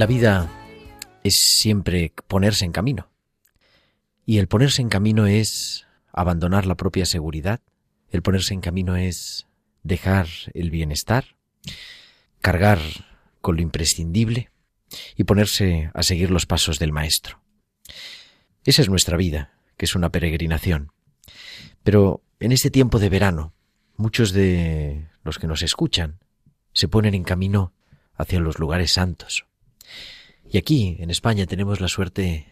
La vida es siempre ponerse en camino. Y el ponerse en camino es abandonar la propia seguridad. El ponerse en camino es dejar el bienestar, cargar con lo imprescindible y ponerse a seguir los pasos del Maestro. Esa es nuestra vida, que es una peregrinación. Pero en este tiempo de verano, muchos de los que nos escuchan se ponen en camino hacia los lugares santos. Y aquí, en España, tenemos la suerte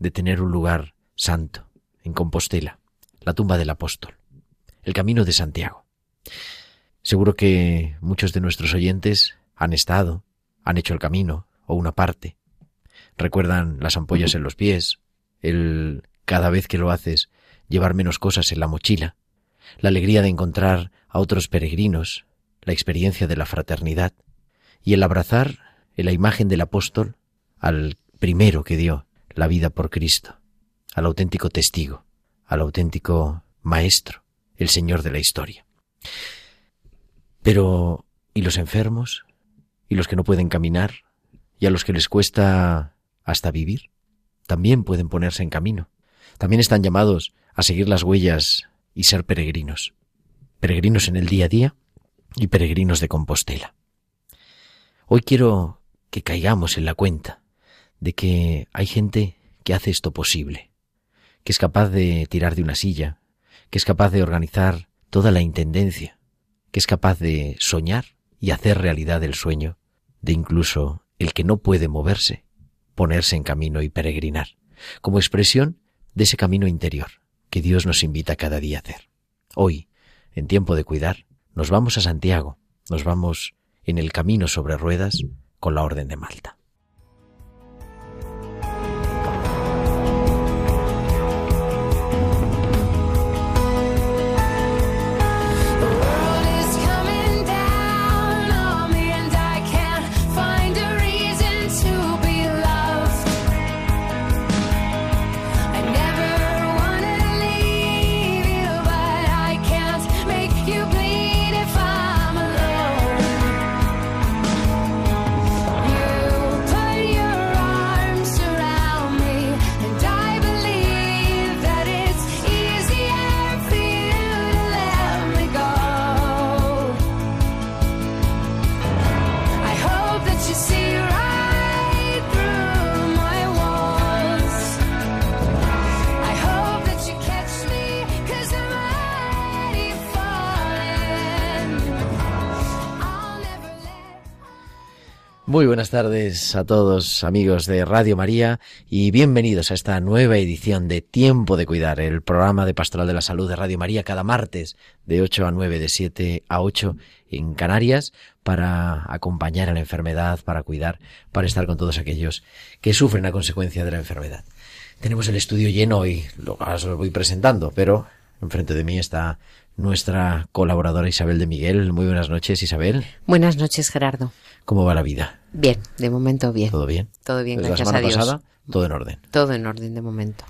de tener un lugar santo, en Compostela, la tumba del apóstol, el camino de Santiago. Seguro que muchos de nuestros oyentes han estado, han hecho el camino, o una parte. Recuerdan las ampollas en los pies, el cada vez que lo haces llevar menos cosas en la mochila, la alegría de encontrar a otros peregrinos, la experiencia de la fraternidad y el abrazar en la imagen del apóstol al primero que dio la vida por Cristo, al auténtico testigo, al auténtico maestro, el Señor de la historia. Pero, ¿y los enfermos? ¿Y los que no pueden caminar? ¿Y a los que les cuesta hasta vivir? También pueden ponerse en camino. También están llamados a seguir las huellas y ser peregrinos. Peregrinos en el día a día y peregrinos de Compostela. Hoy quiero que caigamos en la cuenta de que hay gente que hace esto posible, que es capaz de tirar de una silla, que es capaz de organizar toda la intendencia, que es capaz de soñar y hacer realidad el sueño, de incluso el que no puede moverse, ponerse en camino y peregrinar, como expresión de ese camino interior que Dios nos invita cada día a hacer. Hoy, en tiempo de cuidar, nos vamos a Santiago, nos vamos en el camino sobre ruedas con la Orden de Malta. Muy buenas tardes a todos amigos de Radio María y bienvenidos a esta nueva edición de Tiempo de Cuidar, el programa de Pastoral de la Salud de Radio María cada martes de 8 a 9, de 7 a 8 en Canarias para acompañar a la enfermedad, para cuidar, para estar con todos aquellos que sufren a consecuencia de la enfermedad. Tenemos el estudio lleno y lo, voy presentando, pero enfrente de mí está nuestra colaboradora Isabel de Miguel. Muy buenas noches, Isabel. Buenas noches, Gerardo. ¿Cómo va la vida? Bien, de momento bien. ¿Todo bien? Todo bien, Desde gracias la a semana Dios. pasada, todo en orden. Todo en orden de momento.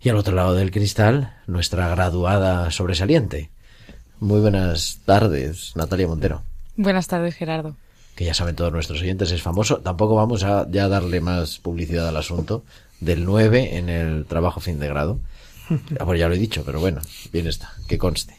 Y al otro lado del cristal, nuestra graduada sobresaliente. Muy buenas tardes, Natalia Montero. Buenas tardes, Gerardo. Que ya saben todos nuestros oyentes, es famoso. Tampoco vamos a ya darle más publicidad al asunto del 9 en el trabajo fin de grado. Ah, Bueno, ya lo he dicho, pero bueno, bien está, que conste.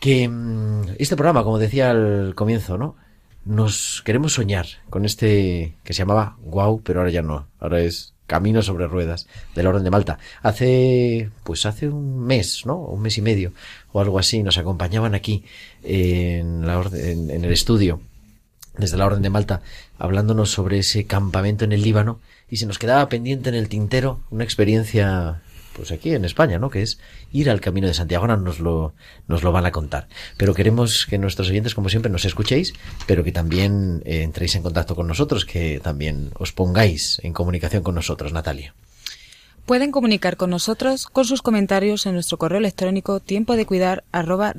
Que mm, este programa, como decía al comienzo, ¿no? Nos queremos soñar con este que se llamaba Guau, pero ahora ya no. Ahora es Camino sobre Ruedas de la Orden de Malta. Hace, pues hace un mes, ¿no? Un mes y medio o algo así, nos acompañaban aquí en, la en el estudio desde la Orden de Malta, hablándonos sobre ese campamento en el Líbano, y se nos quedaba pendiente en el tintero una experiencia, pues aquí en España, ¿no? Que es ir al Camino de Santiago. Nos lo, nos lo van a contar. Pero queremos que nuestros oyentes, como siempre, nos escuchéis, pero que también eh, entréis en contacto con nosotros, que también os pongáis en comunicación con nosotros, Natalia. Pueden comunicar con nosotros con sus comentarios en nuestro correo electrónico tiempo de cuidar arroba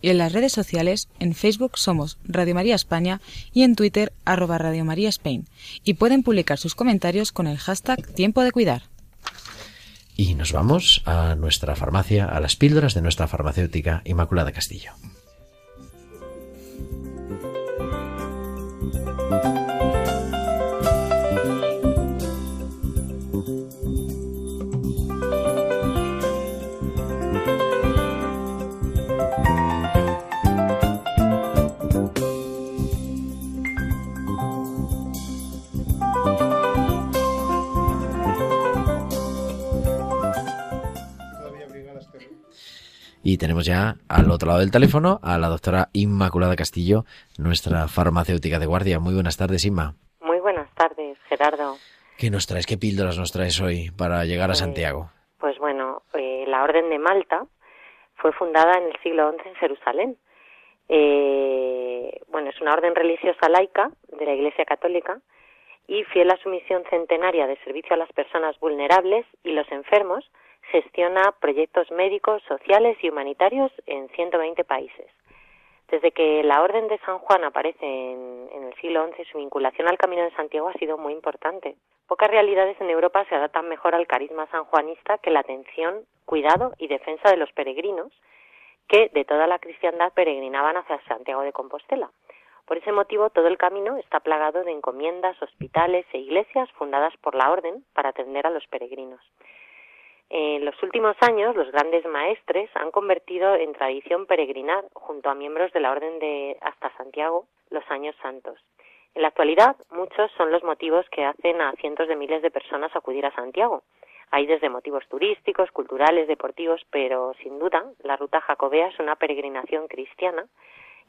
y en las redes sociales en Facebook somos Radio María España y en Twitter arroba Radio María Spain y pueden publicar sus comentarios con el hashtag tiempo de cuidar. Y nos vamos a nuestra farmacia, a las píldoras de nuestra farmacéutica Inmaculada Castillo. Y tenemos ya al otro lado del teléfono a la doctora Inmaculada Castillo, nuestra farmacéutica de guardia. Muy buenas tardes, Inma. Muy buenas tardes, Gerardo. ¿Qué nos traes? ¿Qué píldoras nos traes hoy para llegar a Eh, Santiago? Pues bueno, eh, la Orden de Malta fue fundada en el siglo XI en Jerusalén. Eh, bueno, es una orden religiosa laica de la Iglesia Católica y fiel a su misión centenaria de servicio a las personas vulnerables y los enfermos, gestiona proyectos médicos, sociales y humanitarios en 120 países. Desde que la Orden de San Juan aparece en, el siglo XI, su vinculación al Camino de Santiago ha sido muy importante. Pocas realidades en Europa se adaptan mejor al carisma sanjuanista que la atención, cuidado y defensa de los peregrinos que de toda la cristiandad peregrinaban hacia Santiago de Compostela. Por ese motivo, todo el camino está plagado de encomiendas, hospitales e iglesias fundadas por la Orden para atender a los peregrinos. En los últimos años, los grandes maestres han convertido en tradición peregrinar junto a miembros de la Orden de hasta Santiago los años santos. En la actualidad, muchos son los motivos que hacen a cientos de miles de personas acudir a Santiago. Hay desde motivos turísticos, culturales, deportivos, pero sin duda la ruta jacobea es una peregrinación cristiana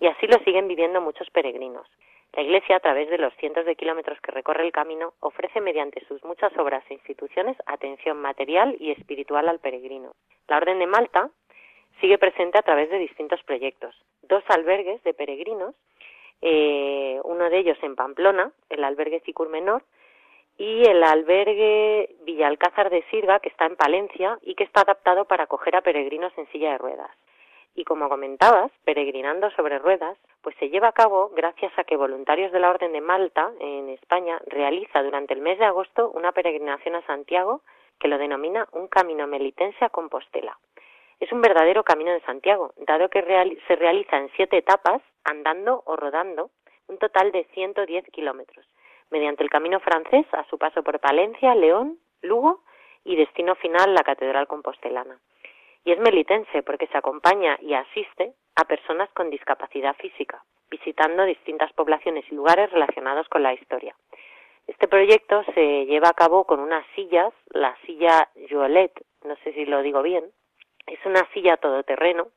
y así lo siguen viviendo muchos peregrinos. La Iglesia, a través de los cientos de kilómetros que recorre el camino, ofrece mediante sus muchas obras e instituciones atención material y espiritual al peregrino. La Orden de Malta sigue presente a través de distintos proyectos. Dos albergues de peregrinos, eh, uno de ellos en Pamplona, el albergue Cicur Menor, y el albergue Villalcázar de Sirga, que está en Palencia y que está adaptado para acoger a peregrinos en silla de ruedas. Y como comentabas, peregrinando sobre ruedas, pues se lleva a cabo gracias a que voluntarios de la Orden de Malta en España realiza durante el mes de agosto una peregrinación a Santiago que lo denomina un camino melitense a Compostela. Es un verdadero camino de Santiago, dado que se realiza en siete etapas, andando o rodando, un total de 110 kilómetros, mediante el camino francés a su paso por Palencia, León, Lugo y destino final la Catedral Compostelana. Y es melitense porque se acompaña y asiste a personas con discapacidad física, visitando distintas poblaciones y lugares relacionados con la historia. Este proyecto se lleva a cabo con unas sillas, la silla Joelet, no sé si lo digo bien, es una silla todoterreno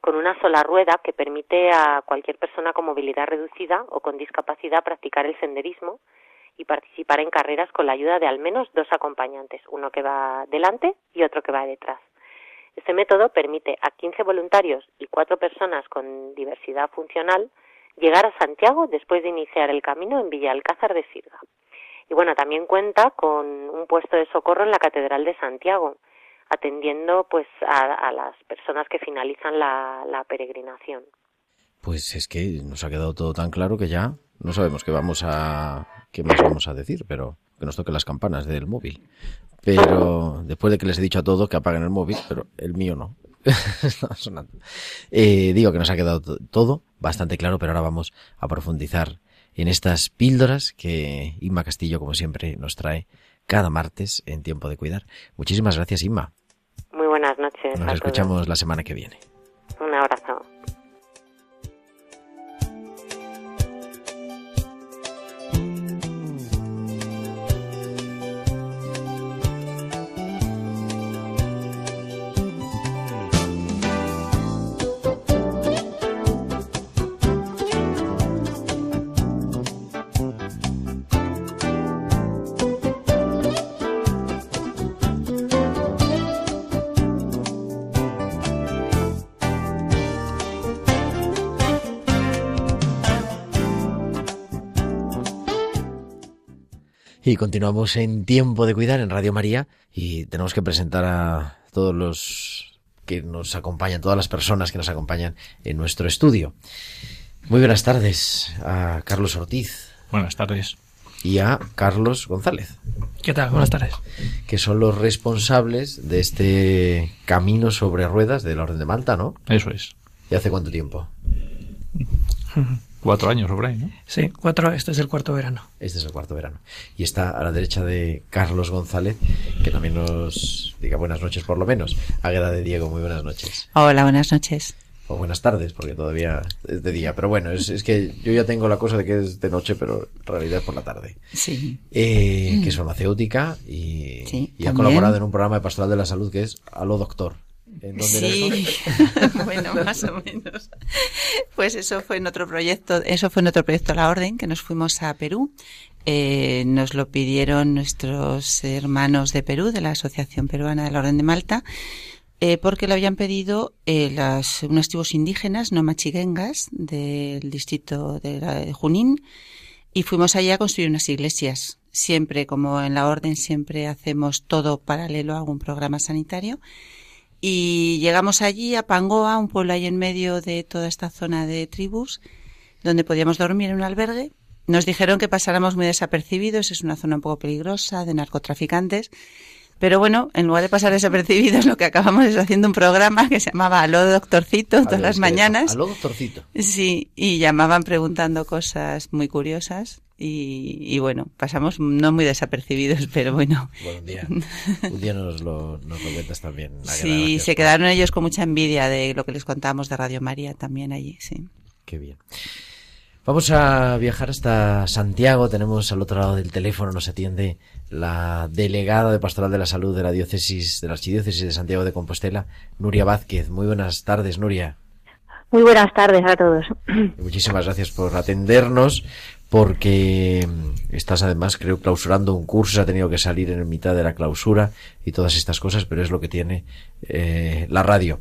con una sola rueda que permite a cualquier persona con movilidad reducida o con discapacidad practicar el senderismo y participar en carreras con la ayuda de al menos dos acompañantes, uno que va delante y otro que va detrás. Este método permite a 15 voluntarios y cuatro personas con diversidad funcional llegar a Santiago después de iniciar el camino en Villa Alcázar de Sirga. Y bueno, también cuenta con un puesto de socorro en la Catedral de Santiago, atendiendo pues a, las personas que finalizan la, la peregrinación. Pues es que nos ha quedado todo tan claro que ya no sabemos qué vamos a qué más vamos a decir, pero que nos toquen las campanas del móvil. Pero después de que les he dicho a todos que apaguen el móvil, pero el mío no. sonando. Eh, digo que nos ha quedado todo bastante claro, pero ahora vamos a profundizar en estas píldoras que Inma Castillo, como siempre, nos trae cada martes en Tiempo de Cuidar. Muchísimas gracias, Inma. Muy buenas noches. Nos escuchamos la semana que viene. Y continuamos en Tiempo de Cuidar en Radio María y tenemos que presentar a todos los que nos acompañan, todas las personas que nos acompañan en nuestro estudio. Muy buenas tardes a Carlos Ortiz. Buenas tardes. Y a Carlos González. ¿Qué tal? Buenas tardes. Que son los responsables de este camino sobre ruedas de la Orden de Malta, ¿no? Eso es. ¿Y hace cuánto tiempo? Cuatro años sobre ahí, ¿no? Sí, cuatro, este es el cuarto verano. Este es el cuarto verano. Y está a la derecha de Carlos González, que también nos diga buenas noches por lo menos. Águeda de Diego, muy buenas noches. Hola, buenas noches. O buenas tardes, porque todavía es de día. Pero bueno, es, es que yo ya tengo la cosa de que es de noche, pero en realidad es por la tarde. Sí. Eh, que es farmacéutica y, Sí, y ha colaborado en un programa de Pastoral de la Salud que es Aló Doctor. ¿En dónde era Sí, bueno, más o menos. Pues eso fue en otro proyecto, eso fue en otro proyecto La Orden, que nos fuimos a Perú. Eh, nos lo pidieron nuestros hermanos de Perú, de la Asociación Peruana de la Orden de Malta, eh, porque lo habían pedido eh, las, unos tribus indígenas, no machiguengas, del distrito de, la- de Junín, y fuimos allá a construir unas iglesias. Siempre, como en la Orden, siempre hacemos todo paralelo a algún programa sanitario. Y llegamos allí a Pangoa, un pueblo ahí en medio de toda esta zona de tribus, donde podíamos dormir en un albergue. Nos dijeron que pasáramos muy desapercibidos, es una zona un poco peligrosa de narcotraficantes. Pero bueno, en lugar de pasar desapercibidos, lo que acabamos es haciendo un programa que se llamaba Aló Doctorcito todas las mañanas. Aló Doctorcito. Sí, y llamaban preguntando cosas muy curiosas. Y, y bueno, pasamos no muy desapercibidos, pero bueno. Bueno, un día, un día nos lo, nos lo cuentas también. Sí, se quedaron ellos con mucha envidia de lo que les contábamos de Radio María también allí, sí. Qué bien. Vamos a viajar hasta Santiago. Tenemos al otro lado del teléfono, nos atiende la delegada de Pastoral de la Salud de la diócesis, de la Archidiócesis de Santiago de Compostela, Nuria Vázquez. Muy buenas tardes, Nuria. Muy buenas tardes a todos. Muchísimas gracias por atendernos, porque mm, estás además, creo, clausurando un curso, ha tenido que salir en mitad de la clausura y todas estas cosas, pero es lo que tiene eh, la radio.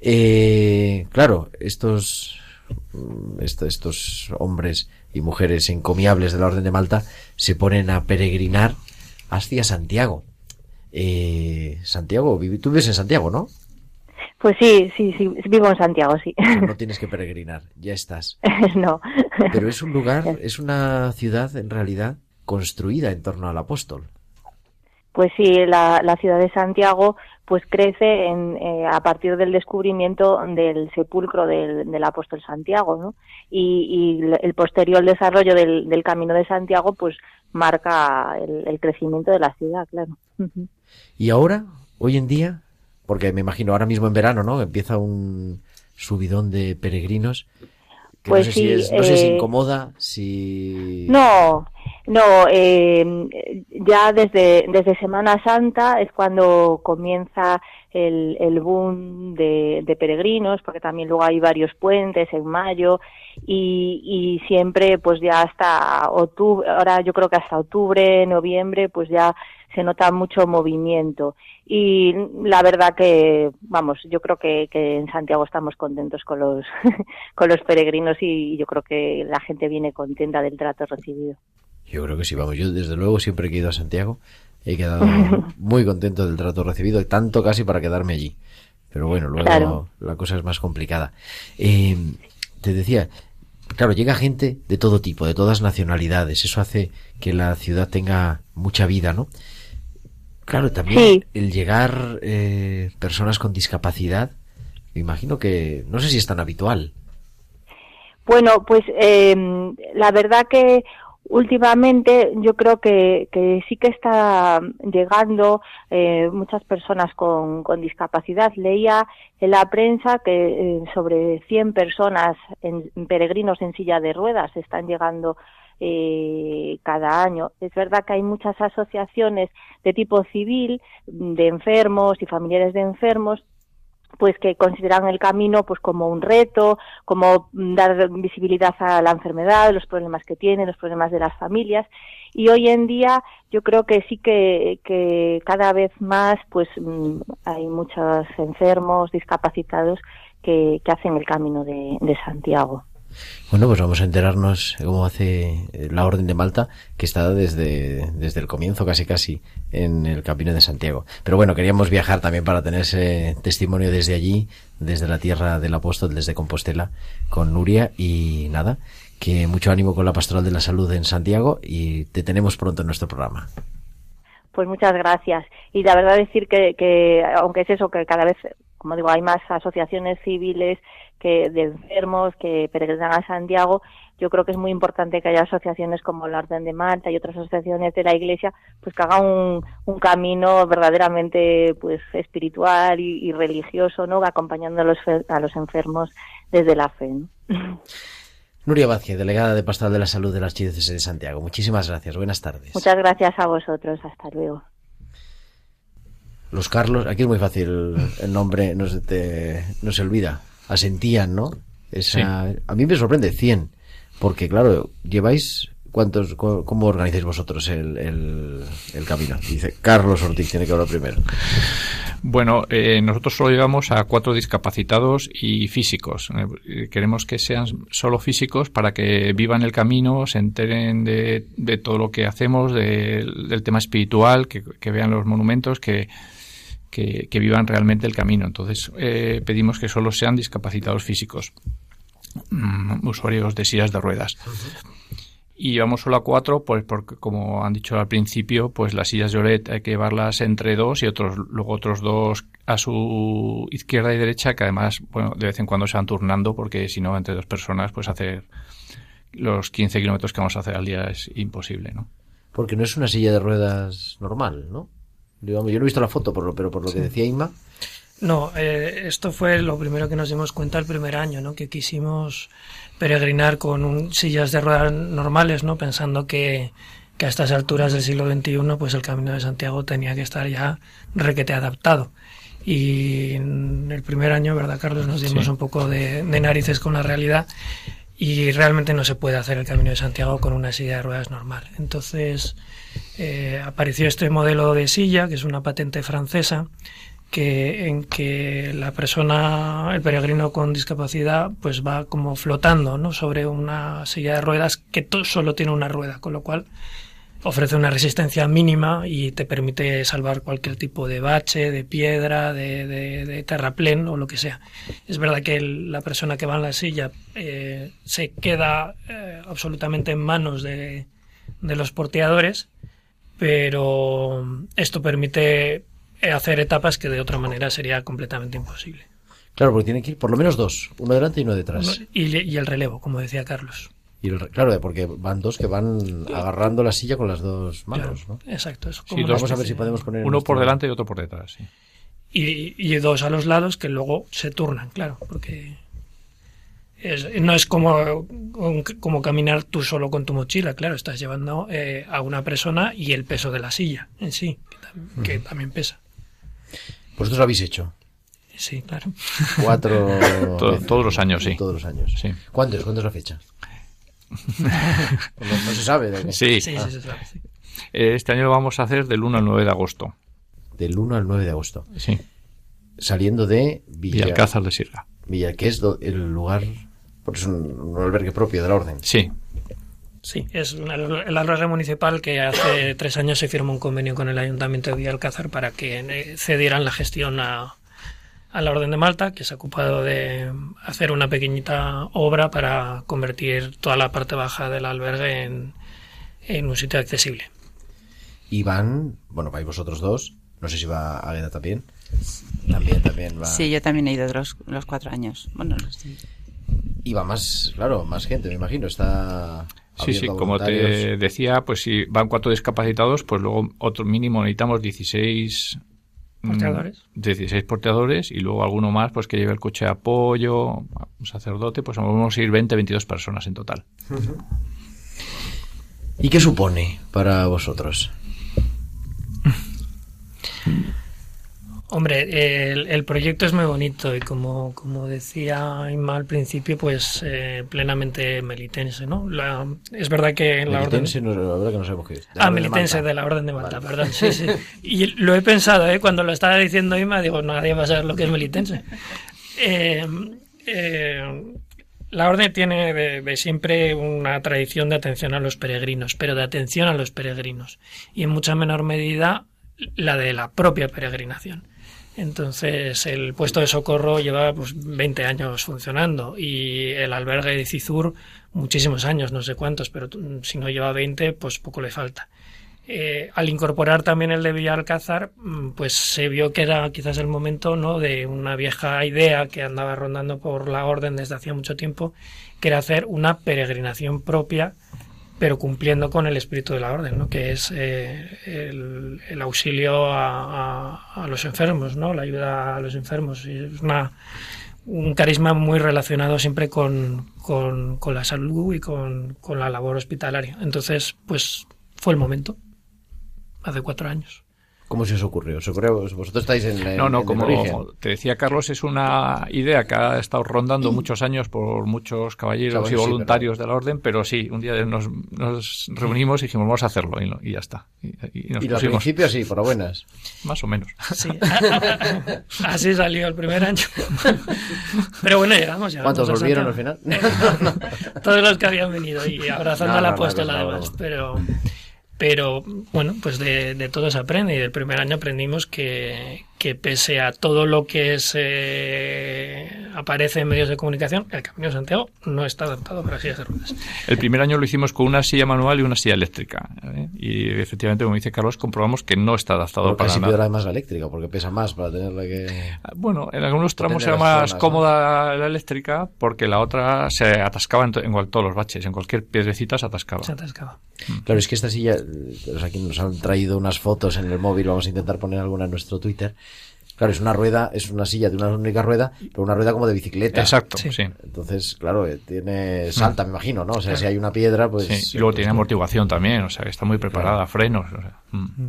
Eh, claro, estos, mm, est- estos hombres y mujeres encomiables de la Orden de Malta se ponen a peregrinar hacia Santiago. Eh, Santiago, tú vives en Santiago, ¿no? Pues sí, sí, sí, vivo en Santiago, sí. No tienes que peregrinar, ya estás. no. Pero es un lugar, es una ciudad en realidad construida en torno al apóstol. Pues sí, la, la ciudad de Santiago pues crece en, eh, a partir del descubrimiento del sepulcro del, del apóstol Santiago, ¿no? Y, y el posterior desarrollo del, del camino de Santiago pues marca el, el crecimiento de la ciudad, claro. Y ahora, hoy en día, porque me imagino ahora mismo en verano, ¿no? Empieza un subidón de peregrinos. Que Pues no sé sí, si es, no sé si eh, incomoda, si... No, No, eh, ya desde, desde Semana Santa es cuando comienza el, el boom de, de, peregrinos, porque también luego hay varios puentes en mayo y, y siempre pues ya hasta octubre, ahora yo creo que hasta octubre, noviembre, pues ya se nota mucho movimiento. Y la verdad que vamos yo creo que, que en Santiago estamos contentos con los con los peregrinos y yo creo que la gente viene contenta del trato recibido. Yo creo que sí vamos yo desde luego siempre que he ido a Santiago he quedado muy contento del trato recibido tanto casi para quedarme allí. Pero bueno luego Claro. la cosa es más complicada. Eh, te decía claro llega gente de todo tipo de todas nacionalidades. Eso hace que la ciudad tenga mucha vida no Claro, también Sí. el llegar eh, personas con discapacidad, me imagino que no sé si es tan habitual. Bueno, pues eh, la verdad que últimamente yo creo que, que sí que está llegando eh, muchas personas con, con discapacidad. Leía en la prensa que eh, sobre 100 personas en, peregrinos en silla de ruedas están llegando eh, cada año. Es verdad que hay muchas asociaciones de tipo civil, de enfermos y familiares de enfermos, pues que consideran el camino pues como un reto, como dar visibilidad a la enfermedad, los problemas que tiene, los problemas de las familias y hoy en día yo creo que sí que, cada vez más pues mm, hay muchos enfermos, discapacitados que, que hacen el camino de, de Santiago. Bueno, pues vamos a enterarnos cómo hace eh, la Orden de Malta, que está desde, desde el comienzo casi casi en el Camino de Santiago. Pero bueno, queríamos viajar también para tener ese testimonio desde allí, desde la tierra del apóstol, desde Compostela, con Nuria y nada, que mucho ánimo con la Pastoral de la Salud en Santiago y te tenemos pronto en nuestro programa. Pues muchas gracias. Y la verdad decir que, que aunque es eso, que cada vez, como digo, hay más asociaciones civiles que de enfermos que peregrinan a Santiago, yo creo que es muy importante que haya asociaciones como la Orden de Malta y otras asociaciones de la Iglesia, pues que hagan un, un camino verdaderamente pues espiritual y, y religioso, ¿no? Acompañando a los, a los enfermos desde la fe. ¿no? Nuria Vázquez, delegada de Pastoral de la Salud de la Archidiócesis de Santiago. Muchísimas gracias. Buenas tardes. Muchas gracias a vosotros. Hasta luego. Los Carlos, aquí es muy fácil el nombre, no se te, no se olvida. Asentían, ¿no? Esa, A mí me sorprende 100, porque claro, lleváis cuántos, cómo organizáis vosotros el, el, el camino. Dice Carlos Ortiz tiene que hablar primero. Bueno, eh, nosotros solo llegamos a cuatro discapacitados y físicos. Eh, queremos que sean solo físicos para que vivan el camino, se enteren de, de todo lo que hacemos, de- del tema espiritual, que, que vean los monumentos, que, que, que vivan realmente el camino. Entonces, eh, pedimos que solo sean discapacitados físicos, mm, usuarios de sillas de ruedas. Y vamos solo a cuatro, pues porque como han dicho al principio, pues las sillas de Oret hay que llevarlas entre dos y otros, luego otros dos a su izquierda y derecha, que además, bueno, de vez en cuando se van turnando, porque si no, entre dos personas, pues hacer los 15 kilómetros que vamos a hacer al día es imposible, ¿no? Porque no es una silla de ruedas normal, ¿no? Digamos, yo no he visto la foto, por lo, pero por lo que decía Inma, No, eh, esto fue lo primero que nos dimos cuenta el primer año, ¿no? Que quisimos peregrinar con un- sillas de ruedas normales, ¿no? Pensando que, que a estas alturas del siglo XXI, pues el Camino de Santiago tenía que estar ya requete adaptado. Y en el primer año, ¿verdad, Carlos? Nos dimos Sí. un poco de, de narices con la realidad y realmente no se puede hacer el Camino de Santiago con una silla de ruedas normal. Entonces eh, apareció este modelo de silla, que es una patente francesa, que en que la persona, el peregrino con discapacidad, pues va como flotando, ¿no? Sobre una silla de ruedas que solo tiene una rueda, con lo cual ofrece una resistencia mínima y te permite salvar cualquier tipo de bache, de piedra, de, de- de terraplén o lo que sea. Es verdad que la persona que va en la silla eh, se queda eh, absolutamente en manos de, de los porteadores, pero esto permite hacer etapas que de otra manera sería completamente imposible. claro, porque tiene que ir por lo menos dos, uno delante y uno detrás. Y, y el relevo, como decía Carlos. Y el- claro, porque van dos que van agarrando la silla con las dos manos, ¿no? Exacto. Es Sí, Vamos a ver si podemos poner. Uno por delante y otro por detrás, sí. y, y dos a los lados que luego se turnan, claro, porque es- no es como, como caminar tú solo con tu mochila, claro, estás llevando eh, a una persona y el peso de la silla en sí, que, tam- que también pesa. Vosotros lo habéis hecho. Sí, claro. Cuatro. Todos los años, sí. Todos los años. Sí. ¿Cuándo es? ¿Cuándo es la fecha? no, no se sabe. Sí. Eh, Este año lo vamos a hacer del 1 al 9 de agosto. Del 1 al 9 de agosto. Sí. Saliendo de Villa, Villalcázar de Sierra. Villa, que es el lugar. Porque es un, un albergue propio de la orden. Sí. Sí, es el albergue municipal que hace tres años se firmó un convenio con el Ayuntamiento de Villalcázar para que eh, cedieran la gestión a, a la Orden de Malta, que se ha ocupado de hacer una pequeñita obra para convertir toda la parte baja del albergue en, en un sitio accesible. Y van. Bueno, vais vosotros dos. No sé si va Águeda también. También, también va. Sí, yo también he ido los, los cuatro años. Bueno, los- Y va más, claro, más gente, me imagino. Está. Sí, sí, como te decía, pues si van cuatro discapacitados, pues luego otro mínimo necesitamos 16 mm, Porteadores. 16 porteadores y luego alguno más pues que lleve el coche de apoyo, un sacerdote, pues vamos a ir 20, 22 personas en total. ¿Y qué supone para vosotros? Hombre, el, el proyecto es muy bonito y como, como decía Inma al principio, pues eh, plenamente melitense, ¿no? La- es verdad que en la orden... Melitense, no, la verdad que no sabemos qué es. Ah, de militense de la Orden de Malta, Vale. perdón. Sí, sí. Y lo he pensado, ¿eh? Cuando lo estaba diciendo Ima, digo, nadie va a saber lo que es militense. Eh, eh, la Orden tiene de, de siempre una tradición de atención a los peregrinos, pero de atención a los peregrinos. Y en mucha menor medida la de la propia peregrinación. Entonces, el puesto de socorro lleva pues, 20 años funcionando y el albergue de Cizur muchísimos años, no sé cuántos, pero si no lleva 20, pues poco le falta. Eh, al incorporar también el de Villalcázar, mm, pues se vio que era quizás el momento ¿no? de una vieja idea que andaba rondando por la orden desde hacía mucho tiempo, que era hacer una peregrinación propia pero cumpliendo con el espíritu de la orden, ¿no? que es eh, el, auxilio a los enfermos, ¿no? la ayuda a los enfermos. Y es una, un carisma muy relacionado siempre con, con, con la salud y con, con la labor hospitalaria. Entonces, pues fue el momento, hace cuatro años. ¿Cómo se os ocurrió? ¿Os ocurrió? Vosotros estáis en, en- No, no, como te decía Carlos, es una idea que ha estado rondando muchos años por muchos caballeros Claro, y sí, voluntarios de la orden, pero sí, un día nos, nos reunimos y dijimos, vamos a hacerlo y, lo- y ya está. Y, y nos Y al pusimos, principio sí, por buenas. más o menos. Sí. Así salió el primer año. Pero bueno, llegamos. llegamos ¿Cuántos a volvieron al final? Todos los que habían venido y abrazando No, a la no, no, apóstola no, no, además. no. Pero, pero bueno, pues de, de todo se aprende y del primer año aprendimos que, que pese a todo lo que se aparece en medios de comunicación, el Camino de Santiago no está adaptado para sillas de ruedas. El primer año lo hicimos con una silla manual y una silla eléctrica. ¿eh? Y efectivamente, como dice Carlos, comprobamos que no está adaptado Porque para casi nada. además la eléctrica, porque pesa más para tenerla que... Bueno, en algunos tramos era más zonas, ¿no? cómoda la eléctrica porque la otra se atascaba en, to- en todos los baches, en cualquier piedrecita se atascaba. Se atascaba. Claro, es que esta silla, eh, pues aquí nos han traído unas fotos en el móvil, vamos a intentar poner alguna en nuestro Twitter. Claro, es una rueda, es una silla de una única rueda, pero una rueda como de bicicleta. Exacto, Sí. Entonces, claro, eh, tiene salta, me imagino, ¿no? O sea, si hay una piedra, pues... Sí, y luego tiene amortiguación también, o sea, que está muy preparada, frenos. o sea, mm.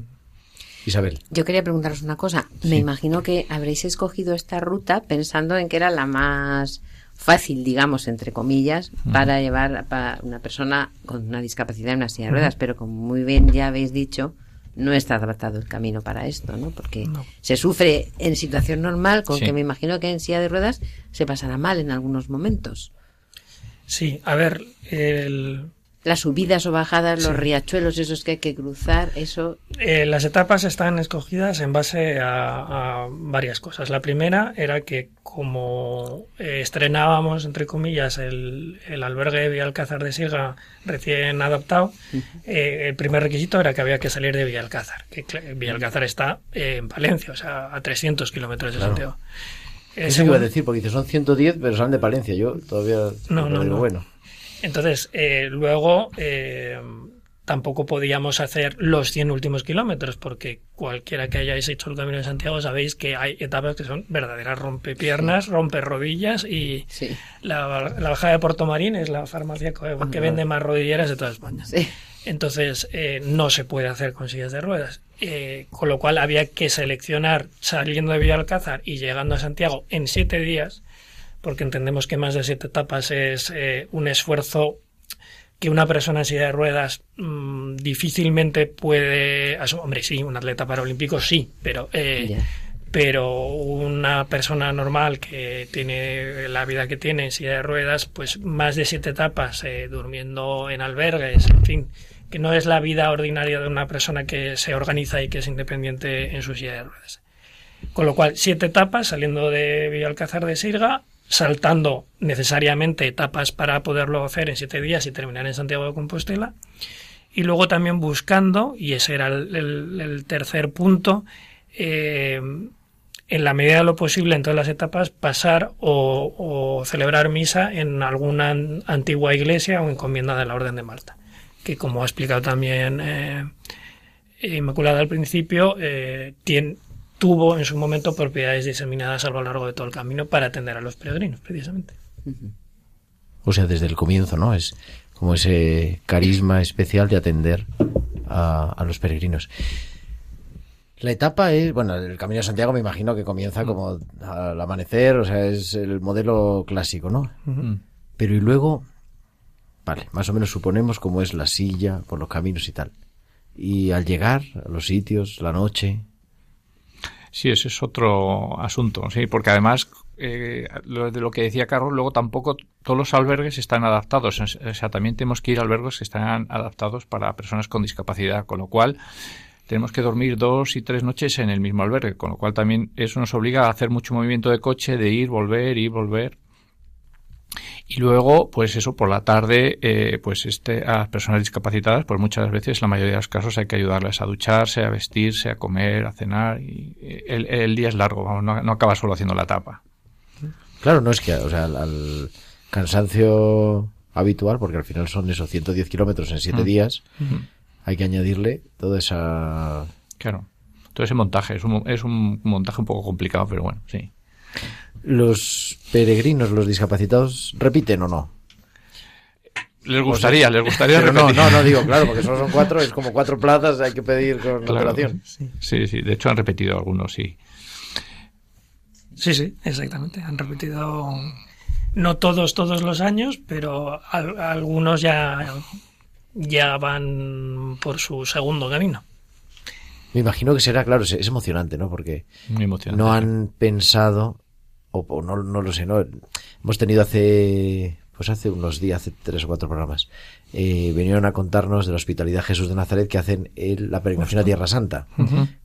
Isabel. Yo quería preguntaros una cosa. Me imagino que habréis escogido esta ruta pensando en que era la más fácil, digamos, entre comillas, para llevar a una persona con una discapacidad en una silla de ruedas, pero como muy bien ya habéis dicho, no está adaptado el camino para esto, ¿no? Porque No. se sufre en situación normal, con Sí. que me imagino que en silla de ruedas se pasará mal en algunos momentos. Sí, a ver, el, Las subidas o bajadas, los Sí. riachuelos esos que hay que cruzar, eso Eh, las etapas están escogidas en base a, a varias cosas. La primera era que como eh, estrenábamos, entre comillas, el, el albergue de Villalcázar de Siga recién adaptado, eh, el primer requisito era que había que salir de Villalcázar. Que Villalcázar está eh, en Palencia, o sea, a 300 kilómetros de Claro. Santiago. Eso iba a decir, porque dice, son 110, pero salen de Palencia. Yo todavía No, no, digo, no. bueno. Entonces, eh, luego, eh, tampoco podíamos hacer los 100 últimos kilómetros, porque cualquiera que hayáis hecho el Camino de Santiago sabéis que hay etapas que son verdaderas rompepiernas, rompe rodillas y la, bajada de Puerto Marín es la farmacia que, vende más rodilleras de toda España. Entonces eh, no se puede hacer con sillas de ruedas. Eh, con lo cual había que seleccionar saliendo de Villalcázar y llegando a Santiago en siete días, porque entendemos que más de siete etapas es eh, un esfuerzo que una persona en silla de ruedas mm, difícilmente puede... Hombre, sí, un atleta paralímpico sí, pero... Eh, pero una persona normal que tiene la vida que tiene en silla de ruedas, pues más de siete etapas eh, durmiendo en albergues, en fin, que no es la vida ordinaria de una persona que se organiza y que es independiente en su silla de ruedas. Con lo cual, siete etapas saliendo de Villalcázar de Sirga, saltando necesariamente etapas para poderlo hacer en siete días y terminar en Santiago de Compostela. Y luego también buscando, y ese era el, tercer punto, eh, en la medida de lo posible en todas las etapas pasar o, celebrar misa en alguna antigua iglesia o encomienda de la Orden de Malta, que como ha explicado también eh, Inmaculada al principio, eh, tiene, tuvo en su momento propiedades diseminadas a lo largo de todo el camino para atender a los peregrinos, precisamente. O sea, desde el comienzo, ¿no? Es como ese carisma especial de atender a, los peregrinos. La etapa es, bueno, el Camino de Santiago me imagino que comienza como al amanecer, o sea, es el modelo clásico, ¿no? Pero y luego, vale, más o menos suponemos cómo es la silla por los caminos y tal. Y al llegar a los sitios, la noche, Sí, ese es otro asunto, sí, porque además eh, lo, de lo que decía Carlos, luego tampoco todos los albergues están adaptados, o sea, también tenemos que ir a albergues que están adaptados para personas con discapacidad, con lo cual tenemos que dormir dos y tres noches en el mismo albergue, con lo cual también eso nos obliga a hacer mucho movimiento de coche, de ir, volver, ir, volver. Y luego, pues eso, por la tarde, eh, pues este, a las personas discapacitadas, pues muchas veces, la mayoría de los casos, hay que ayudarles a ducharse, a vestirse, a comer, a cenar. Y eh, el, día es largo, no, acaba solo haciendo la tapa. Claro, no es que, o sea, al, cansancio habitual, porque al final son esos 110 kilómetros en 7 mm. días, hay que añadirle toda esa... Claro, todo ese montaje, es un, es un montaje un poco complicado, pero bueno, sí. ¿Los peregrinos, los discapacitados, repiten o no? Les gustaría, les gustaría repetir. No, no, no digo, claro, porque solo son cuatro, es como cuatro plazas, hay que pedir con claro, Sí. sí, sí, de hecho han repetido algunos, sí. Sí, sí, exactamente. Han repetido, no todos, todos los años, pero algunos ya, ya van por su segundo camino. Me imagino que será, claro, es, emocionante, ¿no? Porque no han pensado o, no, no, lo sé, ¿no? Hemos tenido hace, pues hace unos días, hace tres o cuatro programas, eh, vinieron a contarnos de la hospitalidad Jesús de Nazaret que hacen la peregrinación a Tierra Santa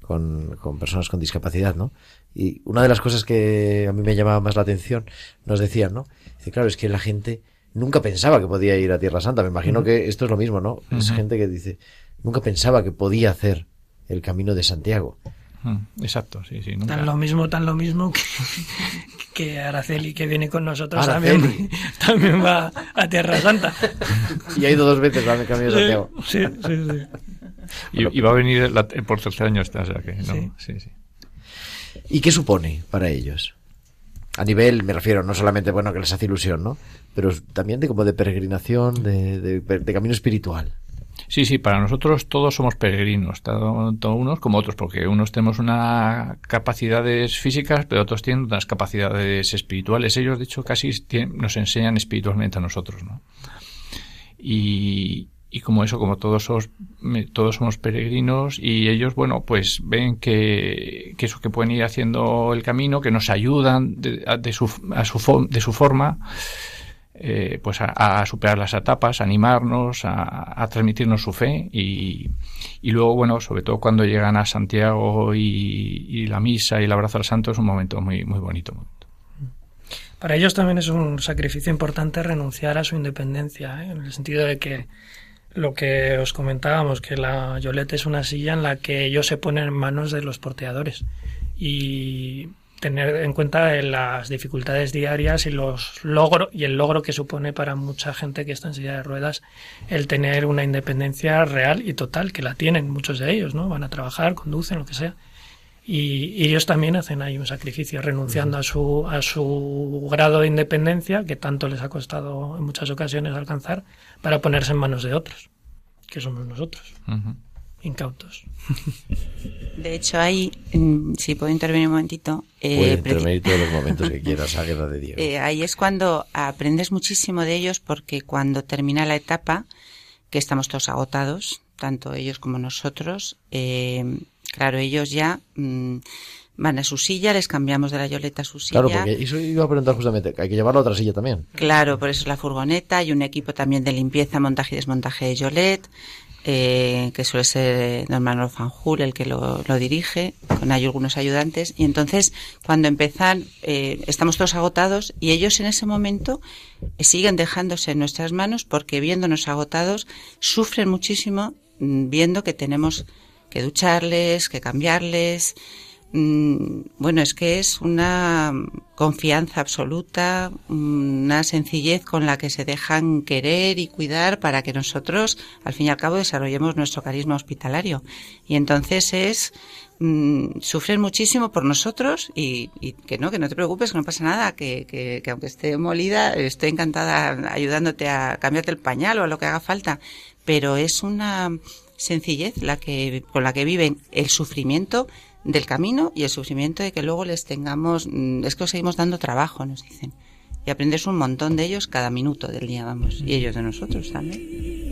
con, con, personas con discapacidad, ¿no? Y una de las cosas que a mí me llamaba más la atención, nos decían, ¿no? Dice, claro, es que la gente nunca pensaba que podía ir a Tierra Santa. Me imagino que esto es lo mismo, ¿no? Es gente que dice, nunca pensaba que podía hacer el camino de Santiago. Exacto, sí, sí. Tan lo mismo, tan lo mismo que, que Araceli, que viene con nosotros también, también va a Tierra Santa. Y ha ido dos veces al Camino de Santiago. Sí, sí, sí. Y, va a venir por tercer año esta, o sea que no, sí. sí, ¿Y qué supone para ellos? A nivel, me refiero, no solamente, bueno, que les hace ilusión, ¿no? Pero también de como de peregrinación, de, de camino espiritual. Sí, sí, para nosotros todos somos peregrinos, tanto unos como otros, porque unos tenemos unas capacidades físicas, pero otros tienen unas capacidades espirituales. Ellos, de hecho, casi nos enseñan espiritualmente a nosotros, ¿no? Y, y como eso, como todos somos, todos somos peregrinos y ellos, bueno, pues ven que, que eso que pueden ir haciendo el camino, que nos ayudan de, de, su, a su, de su forma, eh, pues a, superar las etapas, a animarnos, a, transmitirnos su fe y, luego, bueno, sobre todo cuando llegan a Santiago y, la misa y el abrazo al santo es un momento muy, muy bonito. Para ellos también es un sacrificio importante renunciar a su independencia, ¿eh? en el sentido de que lo que os comentábamos, que la Yolette es una silla en la que ellos se ponen en manos de los porteadores y tener en cuenta las dificultades diarias y los logros y el logro que supone para mucha gente que está en silla de ruedas el tener una independencia real y total que la tienen muchos de ellos no van a trabajar conducen lo que sea. Y, ellos también hacen ahí un sacrificio renunciando a su a su grado de independencia que tanto les ha costado en muchas ocasiones alcanzar para ponerse en manos de otros que somos nosotros incautos. De hecho, ahí, mm, si puedo intervenir un momentito. Eh, Puede intervenir todos los momentos que quieras, Águeda de Diego. Eh, ahí es cuando aprendes muchísimo de ellos, porque cuando termina la etapa, que estamos todos agotados, tanto ellos como nosotros, eh, claro, ellos ya. Mm, van a su silla, les cambiamos de la yoleta a su silla. Claro, porque eso iba a preguntar justamente, hay que llevarlo a otra silla también. Claro, por eso es la furgoneta y un equipo también de limpieza, montaje y desmontaje de yolet eh, que suele ser Don Manuel Fanjul el que lo, dirige, con hay algunos ayudantes, y entonces cuando empiezan eh, estamos todos agotados y ellos en ese momento eh, siguen dejándose en nuestras manos porque viéndonos agotados sufren muchísimo mm, viendo que tenemos que ducharles, que cambiarles, bueno, es que es una confianza absoluta, una sencillez con la que se dejan querer y cuidar para que nosotros, al fin y al cabo, desarrollemos nuestro carisma hospitalario. Y entonces es mm, sufren muchísimo por nosotros y, que no, que no te preocupes, que no pasa nada, que, que, que, aunque esté molida, estoy encantada ayudándote a cambiarte el pañal o a lo que haga falta, pero es una sencillez la que, con la que viven el sufrimiento del camino y el sufrimiento de que luego les tengamos, mm, es que os seguimos dando trabajo, nos dicen. Y aprendes un montón de ellos cada minuto del día, vamos, y ellos de nosotros también.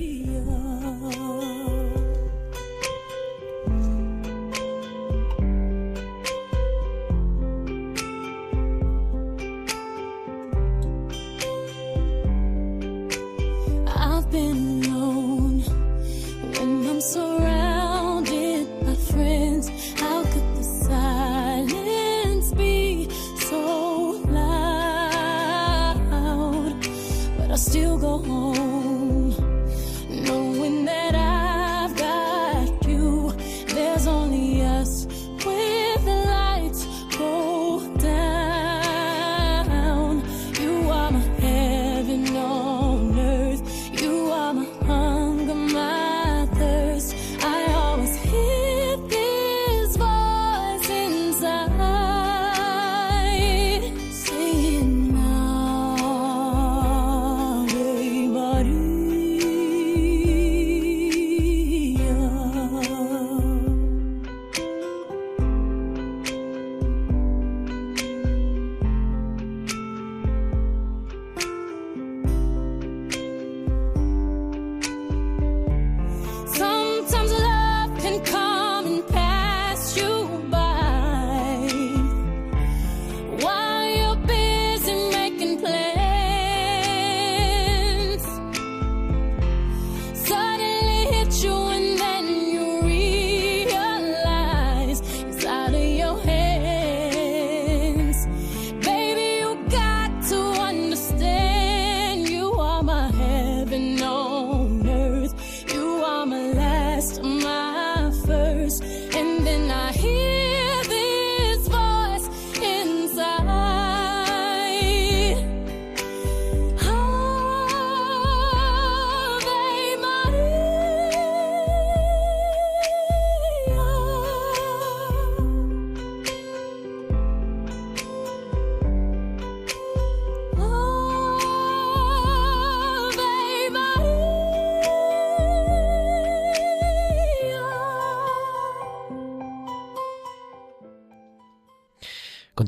and then I hear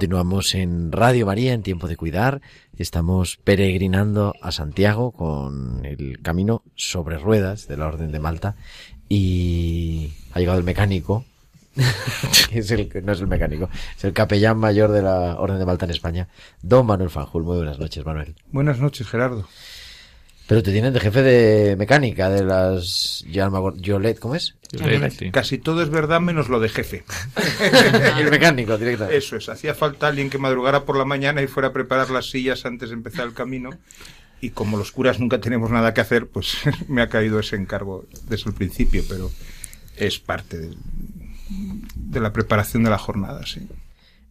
Continuamos en Radio María en Tiempo de Cuidar. Estamos peregrinando a Santiago con el camino sobre ruedas de la Orden de Malta y ha llegado el mecánico, es el, no es el mecánico, es el capellán mayor de la Orden de Malta en España, don Manuel Fanjul. Muy buenas noches, Manuel. Buenas noches, Gerardo. Pero te tienen de jefe de mecánica de las Jolet, ¿cómo es? Casi todo es verdad menos lo de jefe. el mecánico, directamente. Eso es, hacía falta alguien que madrugara por la mañana y fuera a preparar las sillas antes de empezar el camino. Y como los curas nunca tenemos nada que hacer, pues me ha caído ese encargo desde el principio, pero es parte de, de la preparación de la jornada, sí.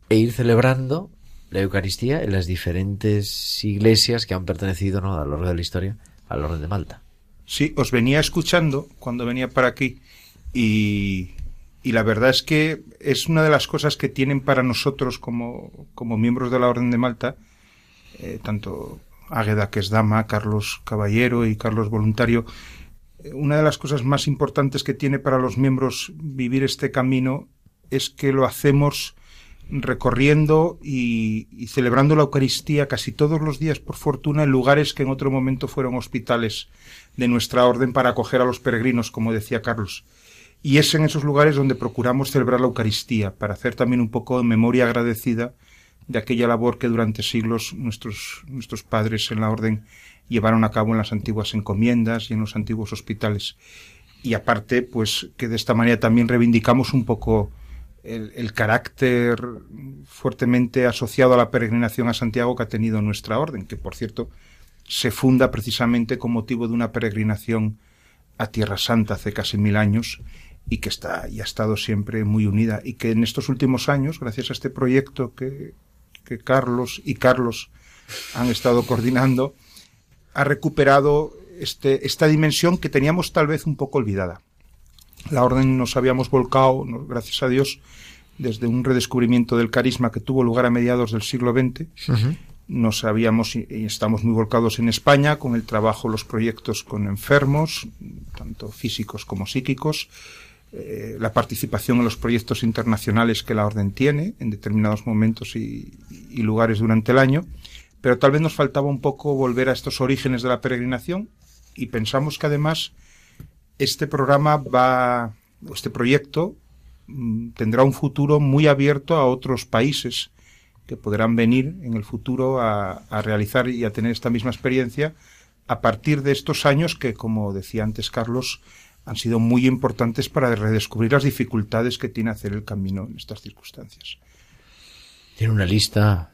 e ir celebrando la Eucaristía en las diferentes iglesias que han pertenecido ¿no? a lo largo de la historia al orden de Malta. Sí, os venía escuchando cuando venía para aquí y, y la verdad es que es una de las cosas que tienen para nosotros como, como miembros de la Orden de Malta, eh, tanto Águeda, que es dama, Carlos Caballero y Carlos Voluntario, eh, una de las cosas más importantes que tiene para los miembros vivir este camino es que lo hacemos recorriendo y, celebrando la Eucaristía casi todos los días, por fortuna, en lugares que en otro momento fueron hospitales de nuestra orden para acoger a los peregrinos, como decía Carlos. Y es en esos lugares donde procuramos celebrar la Eucaristía, para hacer también un poco de memoria agradecida de aquella labor que durante siglos nuestros, nuestros padres en la orden llevaron a cabo en las antiguas encomiendas y en los antiguos hospitales. Y aparte, pues que de esta manera también reivindicamos un poco el, el, carácter fuertemente asociado a la peregrinación a Santiago que ha tenido nuestra orden, que por cierto se funda precisamente con motivo de una peregrinación a Tierra Santa hace casi mil años y que está y ha estado siempre muy unida y que en estos últimos años, gracias a este proyecto que, que Carlos y Carlos han estado coordinando, ha recuperado este, esta dimensión que teníamos tal vez un poco olvidada. La orden nos habíamos volcado, gracias a Dios, desde un redescubrimiento del carisma que tuvo lugar a mediados del siglo XX. Uh -huh. Nos habíamos y estamos muy volcados en España con el trabajo, los proyectos con enfermos, tanto físicos como psíquicos, eh, la participación en los proyectos internacionales que la orden tiene en determinados momentos y, y lugares durante el año, pero tal vez nos faltaba un poco volver a estos orígenes de la peregrinación y pensamos que además este programa va, este proyecto mm, tendrá un futuro muy abierto a otros países que podrán venir en el futuro a, a, realizar y a tener esta misma experiencia a partir de estos años que, como decía antes Carlos, han sido muy importantes para redescubrir las dificultades que tiene hacer el camino en estas circunstancias. Tiene una lista,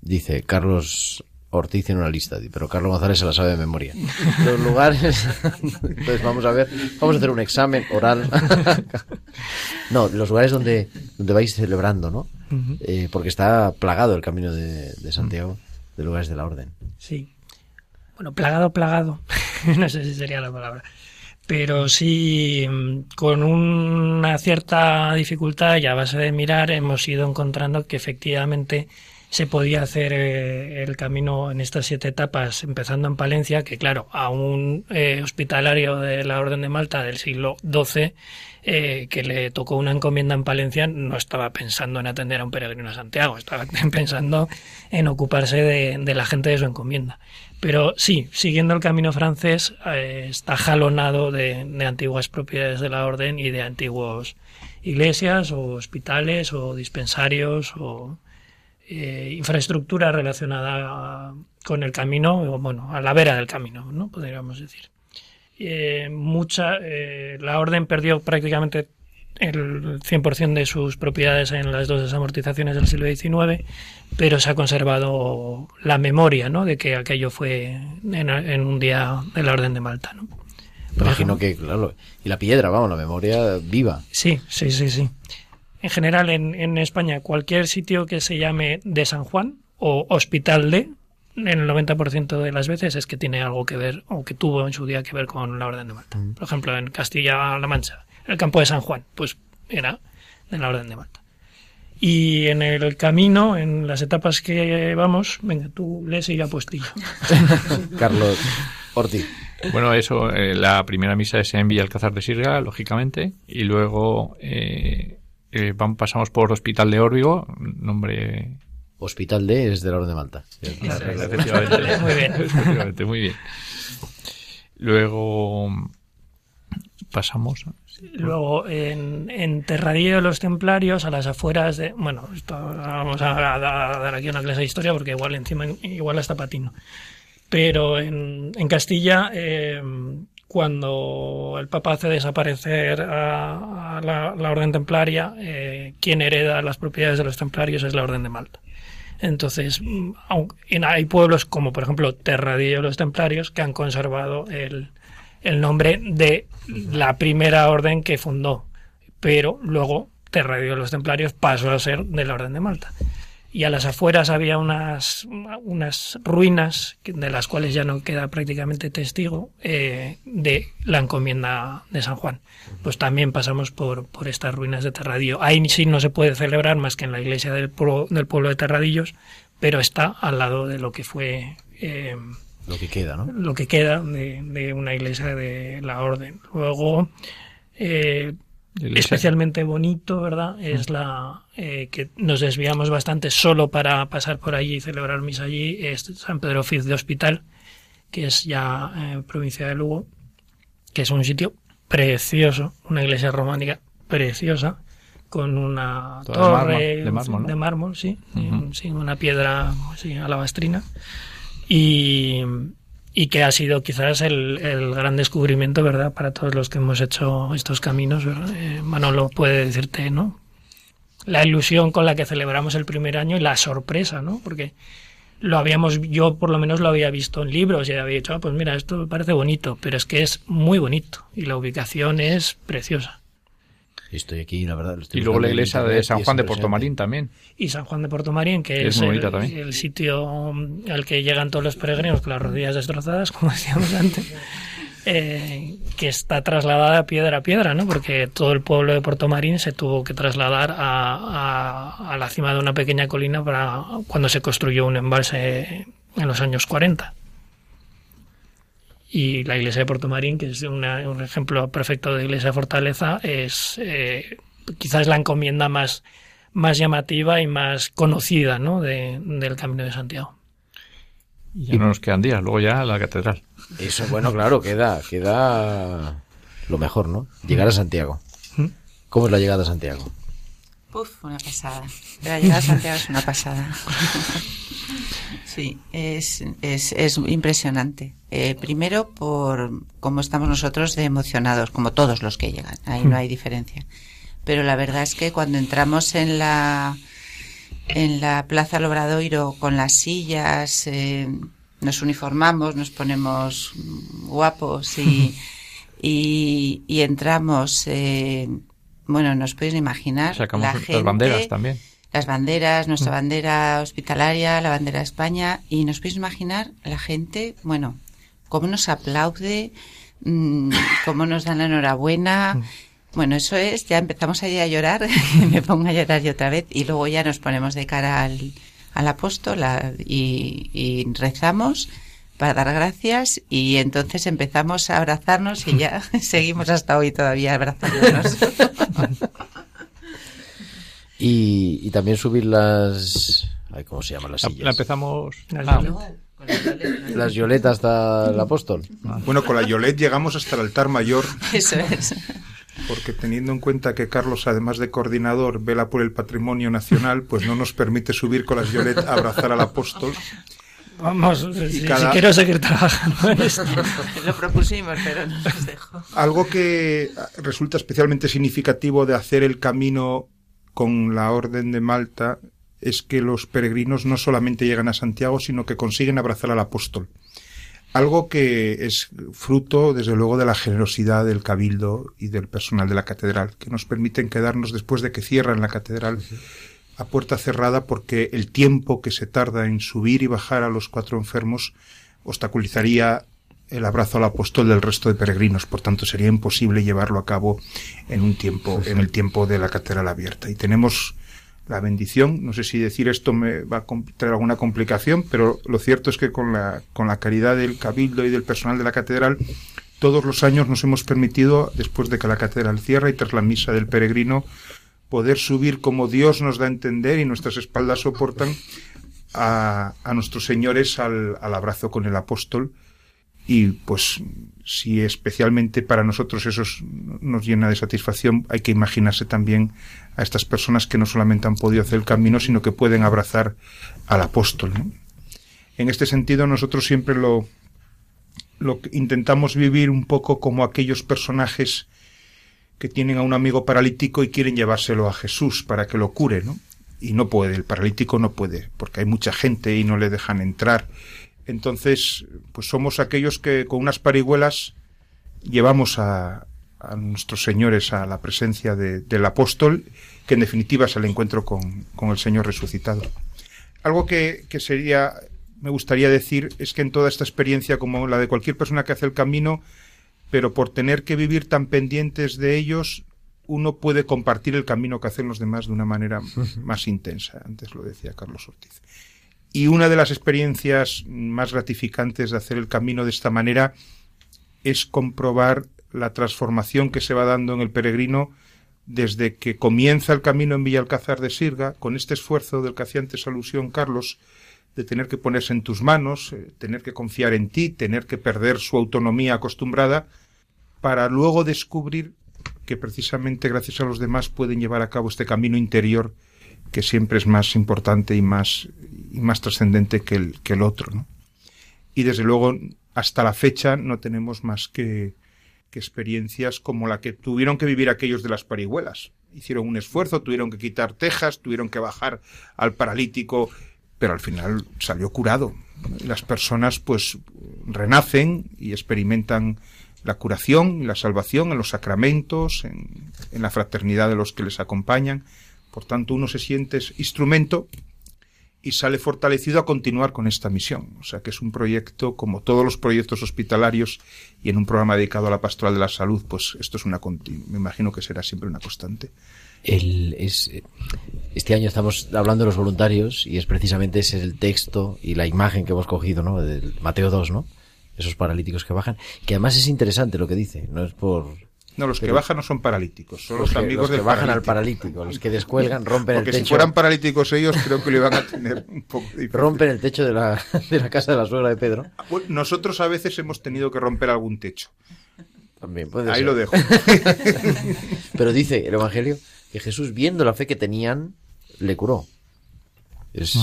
dice Carlos Ortiz tiene una lista, pero Carlos González se la sabe de memoria. Los lugares. Entonces vamos a ver, vamos a hacer un examen oral. no, los lugares donde, donde vais celebrando, ¿no? Uh -huh. eh, porque está plagado el camino de, de Santiago uh -huh. de lugares de la orden. Sí. Bueno, plagado, plagado. no sé si sería la palabra. Pero sí, con una cierta dificultad y a base de mirar, hemos ido encontrando que efectivamente se podía hacer eh, el camino en estas siete etapas, empezando en Palencia, que claro, a un eh, hospitalario de la Orden de Malta del siglo XII, eh, que le tocó una encomienda en Palencia, no estaba pensando en atender a un peregrino a Santiago, estaba pensando en ocuparse de, la gente de su encomienda. Pero sí, siguiendo el camino francés, está jalonado de, de, antiguas propiedades de la orden y de antiguos iglesias o hospitales o dispensarios o eh, infraestructura relacionada a, con el camino, o bueno, a la vera del camino, ¿no? Podríamos decir. Eh, mucha, eh, la orden perdió prácticamente el 100% de sus propiedades en las dos desamortizaciones del siglo XIX, pero se ha conservado la memoria ¿no? de que aquello fue en, en un día de la Orden de Malta. Imagino ejemplo, que, claro, y la piedra, vamos, la memoria viva. Sí, sí, sí, sí. En general, en, en España, cualquier sitio que se llame de San Juan o Hospital de, en el 90% de las veces es que tiene algo que ver, o que tuvo en su día que ver con la Orden de Malta. Mm. Por ejemplo, en Castilla-La Mancha, el campo de San Juan, pues era de la Orden de Malta. Y en el camino, en las etapas que vamos, venga, tú lees y ya postillo. Carlos Ortiz. Bueno, eso, eh, la primera misa es en Villalcázar de Sirga, lógicamente, y luego eh, eh, vamos, pasamos por Hospital de Órbigo, nombre... Hospital de es de la Orden de Malta. Claro, efectivamente. muy bien. Efectivamente, muy bien. Luego pasamos Luego, en, en Terradillo de los Templarios, a las afueras de... Bueno, esto, vamos a, a, dar aquí una clase de historia porque igual encima, igual hasta patino. Pero en, en Castilla, eh, cuando el Papa hace desaparecer a, la, Orden Templaria, eh, quien hereda las propiedades de los Templarios es la Orden de Malta. Entonces, aunque, hay pueblos como, por ejemplo, Terradillo de los Templarios que han conservado el, el nombre de la primera orden que fundó, pero luego Terradio de los Templarios pasó a ser de la Orden de Malta. Y a las afueras había unas, unas ruinas, de las cuales ya no queda prácticamente testigo, eh, de la encomienda de San Juan. Pues también pasamos por, por estas ruinas de Terradillo. Ahí sí no se puede celebrar más que en la iglesia del pueblo, del pueblo de Terradillos, pero está al lado de lo que fue eh, Lo que queda, ¿no? lo que queda de, de una iglesia de la orden. Luego, eh. Especialmente bonito, ¿verdad? Es la eh, que nos desviamos bastante solo para pasar por allí y celebrar misa allí, es San Pedro Fiz de Hospital, que es ya eh, provincia de Lugo, que es un sitio precioso, una iglesia románica preciosa, con una Toda de torre mármol, de mármol, ¿no? de mármol, sí, Ujú. sí, una piedra sí, alabastrina y, y que ha sido quizás el, el gran descubrimiento, ¿verdad?, para todos los que hemos hecho estos caminos. Eh, Manolo puede decirte, ¿no? La ilusión con la que celebramos el primer año y la sorpresa, ¿no? Porque lo habíamos, yo por lo menos lo había visto en libros y había dicho, ah, pues mira, esto me parece bonito, pero es que es muy bonito y la ubicación es preciosa. Estoy aquí, la verdad. lo estoy Y luego la iglesia de San Juan de. Portomarín también. y San Juan de Portomarín, que Es es, muy el, bonita también. el sitio al que llegan todos los peregrinos con las rodillas destrozadas, como decíamos antes, eh, que está trasladada piedra a piedra, ¿no? Porque todo el pueblo de Portomarín se tuvo que trasladar a, a- a la cima de una pequeña colina para cuando se construyó un embalse en los años 40. Y la iglesia de Portomarín, que es una- un ejemplo perfecto de iglesia fortaleza, es eh, quizás la encomienda más, más llamativa y más conocida ¿no? de- del Camino de Santiago. Y ya no nos quedan días. Luego ya la catedral. Eso, bueno, claro, queda, queda lo mejor, ¿no? Llegar a Santiago. ¿Mm? ¿Cómo es la llegada a Santiago? Uf, una pasada. La llegada a Santiago es una pasada. Sí, es, es, es impresionante. Eh, primero por cómo estamos nosotros de emocionados, como todos los que llegan. Ahí no hay diferencia. Pero la verdad es que cuando entramos en la en la Plaza Lobradoiro con las sillas, eh, nos uniformamos, nos ponemos guapos y, y, y entramos, eh, bueno, nos podéis imaginar. Sacamos la las gente, banderas también. Las banderas, nuestra bandera hospitalaria, la bandera de España, y nos podéis imaginar la gente, bueno, cómo nos aplaude, mm, cómo nos dan la enhorabuena. Bueno, eso es, ya empezamos ahí a llorar, me pongo a llorar yo otra vez, y luego ya nos ponemos de cara al, al apóstol a- y, y rezamos para dar gracias, y entonces empezamos a abrazarnos y ya seguimos hasta hoy todavía abrazándonos. Y, y también subir las... ay, ¿Cómo se llaman las La, sillas? la empezamos. Las Ah, violetas. Las violetas hasta el apóstol. Bueno, con la Yolet llegamos hasta el altar mayor, Eso es. porque teniendo en cuenta que Carlos, además de coordinador, vela por el patrimonio nacional, pues no nos permite subir con las Yolet a abrazar al apóstol. Vamos, si, cada- si quiero seguir trabajando en esto. Lo propusimos, pero no nos dejó. Algo que resulta especialmente significativo de hacer el camino con la Orden de Malta es que los peregrinos no solamente llegan a Santiago, sino que consiguen abrazar al apóstol. Algo que es fruto, desde luego, de la generosidad del cabildo y del personal de la catedral, que nos permiten quedarnos después de que cierran la catedral a puerta cerrada porque el tiempo que se tarda en subir y bajar a los cuatro enfermos obstaculizaría el abrazo al apóstol del resto de peregrinos, por tanto sería imposible llevarlo a cabo en un tiempo, en el tiempo de la catedral abierta. Y tenemos la bendición, no sé si decir esto me va a traer alguna complicación, pero lo cierto es que con la, con la caridad del cabildo y del personal de la catedral, todos los años nos hemos permitido, después de que la catedral cierra y tras la misa del peregrino, poder subir como Dios nos da a entender y nuestras espaldas soportan a, nuestros señores al, abrazo con el apóstol y pues si especialmente para nosotros eso es- nos llena de satisfacción, hay que imaginarse también a estas personas que no solamente han podido hacer el camino, sino que pueden abrazar al apóstol. En este sentido, nosotros siempre lo, lo intentamos vivir un poco como aquellos personajes que tienen a un amigo paralítico y quieren llevárselo a Jesús para que lo cure, ¿no? Y no puede, el paralítico no puede, porque hay mucha gente y no le dejan entrar. Entonces, pues somos aquellos que con unas parihuelas llevamos a, nuestros señores a la presencia de- del apóstol, que en definitiva es el encuentro con, con el Señor resucitado. Algo que, que sería, me gustaría decir, es que en toda esta experiencia, como la de cualquier persona que hace el camino, pero por tener que vivir tan pendientes de ellos, uno puede compartir el camino que hacen los demás de una manera más intensa. Antes lo decía Carlos Ortiz. Y una de las experiencias más gratificantes de hacer el camino de esta manera es comprobar la transformación que se va dando en el peregrino desde que comienza el camino en Villalcázar de Sirga, con este esfuerzo del que hacía antes alusión Carlos, de tener que ponerse en tus manos, eh, tener que confiar en ti, tener que perder su autonomía acostumbrada, para luego descubrir que precisamente gracias a los demás pueden llevar a cabo este camino interior que siempre es más importante y más, y más trascendente que el, que el otro. ¿no? Y desde luego, hasta la fecha no tenemos más que, que experiencias como la que tuvieron que vivir aquellos de las parihuelas. Hicieron un esfuerzo, tuvieron que quitar tejas, tuvieron que bajar al paralítico, pero al final salió curado. Las personas pues renacen y experimentan la curación y la salvación en los sacramentos, en, la fraternidad de los que les acompañan. Por tanto, uno se siente instrumento y sale fortalecido a continuar con esta misión. O sea que es un proyecto, como todos los proyectos hospitalarios y en un programa dedicado a la pastoral de la salud, pues esto es una me imagino que será siempre una constante. El, es, este año estamos hablando de los voluntarios y es precisamente ese el texto y la imagen que hemos cogido, ¿no? Del Mateo 2, ¿no? Esos paralíticos que bajan. Que además es interesante lo que dice, no es por... No, los que bajan no son paralíticos, son los, amigos los que del bajan al paralítico. los que descuelgan, rompen Porque el techo. si fueran paralíticos ellos, creo que lo iban a tener un poco difícil. Rompen el techo de la, de la casa de la suegra de Pedro. Bueno, nosotros a veces hemos tenido que romper algún techo. También puede Ahí ser. lo dejo. Pero dice el Evangelio que Jesús, viendo la fe que tenían, le curó. Es